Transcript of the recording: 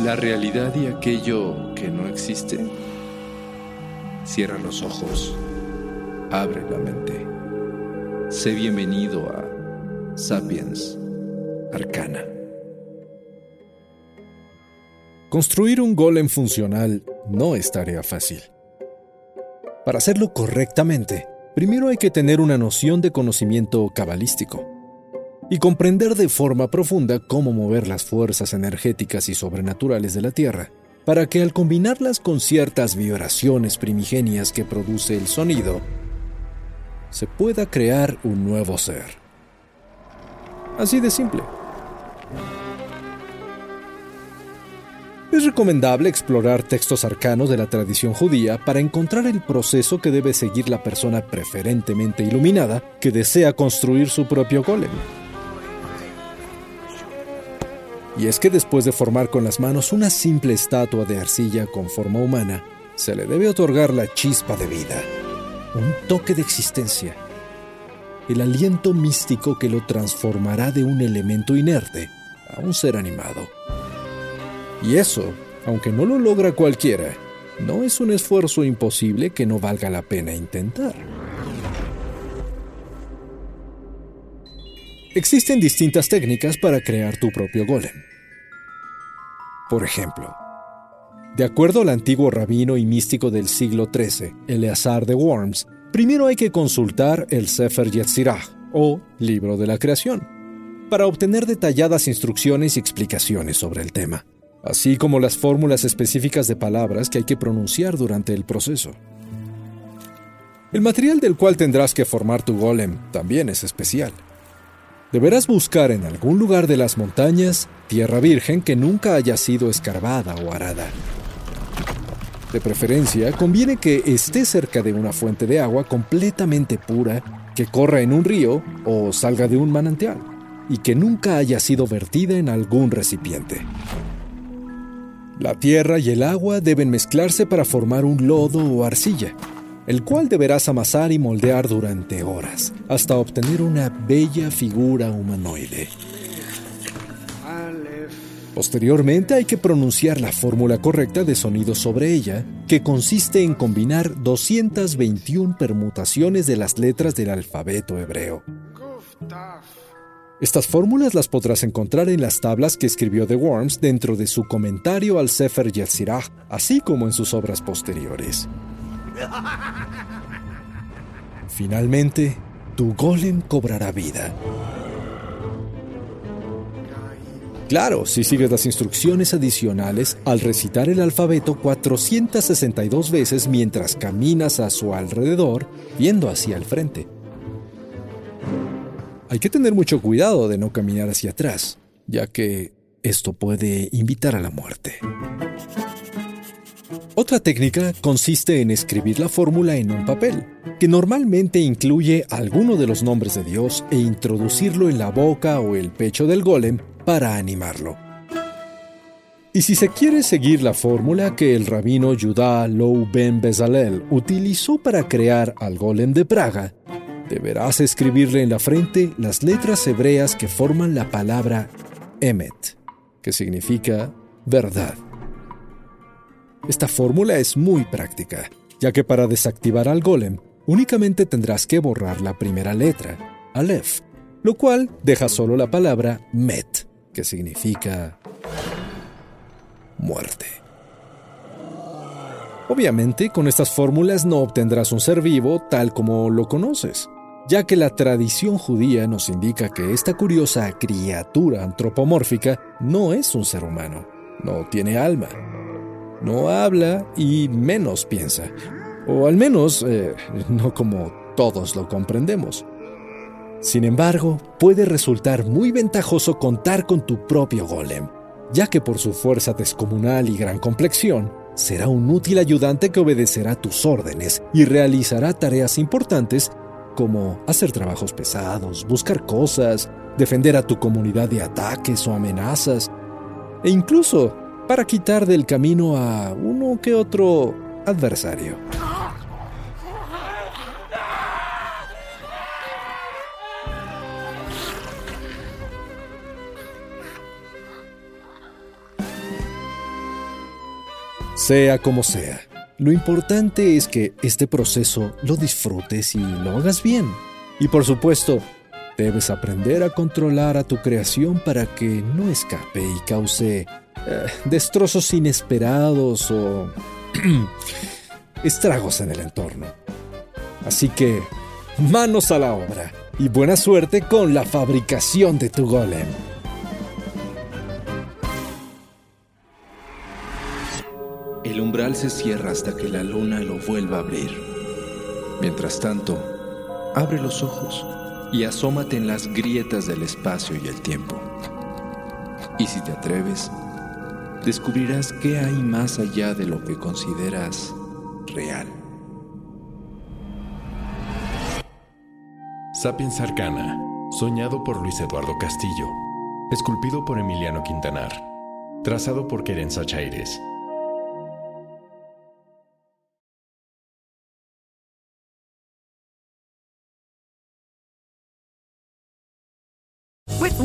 La realidad y aquello que no existe. Cierra los ojos, abre la mente. Sé bienvenido a Sapiens Arcana. Construir un golem funcional no es tarea fácil. Para hacerlo correctamente, primero hay que tener una noción de conocimiento cabalístico y comprender de forma profunda cómo mover las fuerzas energéticas y sobrenaturales de la Tierra, para que al combinarlas con ciertas vibraciones primigenias que produce el sonido, se pueda crear un nuevo ser. Así de simple. Es recomendable explorar textos arcanos de la tradición judía para encontrar el proceso que debe seguir la persona preferentemente iluminada que desea construir su propio golem. Y es que después de formar con las manos una simple estatua de arcilla con forma humana, se le debe otorgar la chispa de vida, un toque de existencia, el aliento místico que lo transformará de un elemento inerte a un ser animado. Y eso, aunque no lo logra cualquiera, no es un esfuerzo imposible que no valga la pena intentar. Existen distintas técnicas para crear tu propio golem. Por ejemplo, de acuerdo al antiguo rabino y místico del siglo XIII, Eleazar de Worms, primero hay que consultar el Sefer Yetzirah, o Libro de la Creación, para obtener detalladas instrucciones y explicaciones sobre el tema, así como las fórmulas específicas de palabras que hay que pronunciar durante el proceso. El material del cual tendrás que formar tu golem también es especial. Deberás buscar en algún lugar de las montañas tierra virgen que nunca haya sido escarbada o arada. De preferencia, conviene que esté cerca de una fuente de agua completamente pura, que corra en un río o salga de un manantial, y que nunca haya sido vertida en algún recipiente. La tierra y el agua deben mezclarse para formar un lodo o arcilla, el cual deberás amasar y moldear durante horas, hasta obtener una bella figura humanoide. Posteriormente hay que pronunciar la fórmula correcta de sonido sobre ella, que consiste en combinar 221 permutaciones de las letras del alfabeto hebreo. Estas fórmulas las podrás encontrar en las tablas que escribió The Worms dentro de su comentario al Sefer Yetzirah, así como en sus obras posteriores. Finalmente, tu golem cobrará vida. Claro, si sigues las instrucciones adicionales al recitar el alfabeto 462 veces mientras caminas a su alrededor, viendo hacia el frente. Hay que tener mucho cuidado de no caminar hacia atrás, ya que esto puede invitar a la muerte. Otra técnica consiste en escribir la fórmula en un papel, que normalmente incluye alguno de los nombres de Dios e introducirlo en la boca o el pecho del golem para animarlo. Y si se quiere seguir la fórmula que el rabino Judá Lou Ben Bezalel utilizó para crear al golem de Praga, deberás escribirle en la frente las letras hebreas que forman la palabra Emet, que significa verdad. Esta fórmula es muy práctica, ya que para desactivar al golem únicamente tendrás que borrar la primera letra, Aleph, lo cual deja solo la palabra Met, que significa muerte. Obviamente, con estas fórmulas no obtendrás un ser vivo tal como lo conoces, ya que la tradición judía nos indica que esta curiosa criatura antropomórfica no es un ser humano, no tiene alma, no habla y menos piensa, o al menos eh, no como todos lo comprendemos. Sin embargo, puede resultar muy ventajoso contar con tu propio golem, ya que por su fuerza descomunal y gran complexión, será un útil ayudante que obedecerá tus órdenes y realizará tareas importantes como hacer trabajos pesados, buscar cosas, defender a tu comunidad de ataques o amenazas, e incluso para quitar del camino a uno que otro adversario. Sea como sea, lo importante es que este proceso lo disfrutes y lo hagas bien. Y por supuesto, debes aprender a controlar a tu creación para que no escape y cause eh, destrozos inesperados o estragos en el entorno. Así que, manos a la obra y buena suerte con la fabricación de tu golem. El umbral se cierra hasta que la luna lo vuelva a abrir. Mientras tanto, abre los ojos y asómate en las grietas del espacio y el tiempo. Y si te atreves, descubrirás qué hay más allá de lo que consideras real. Sapiens Arcana, soñado por Luis Eduardo Castillo, esculpido por Emiliano Quintanar, trazado por Querenza Chaires.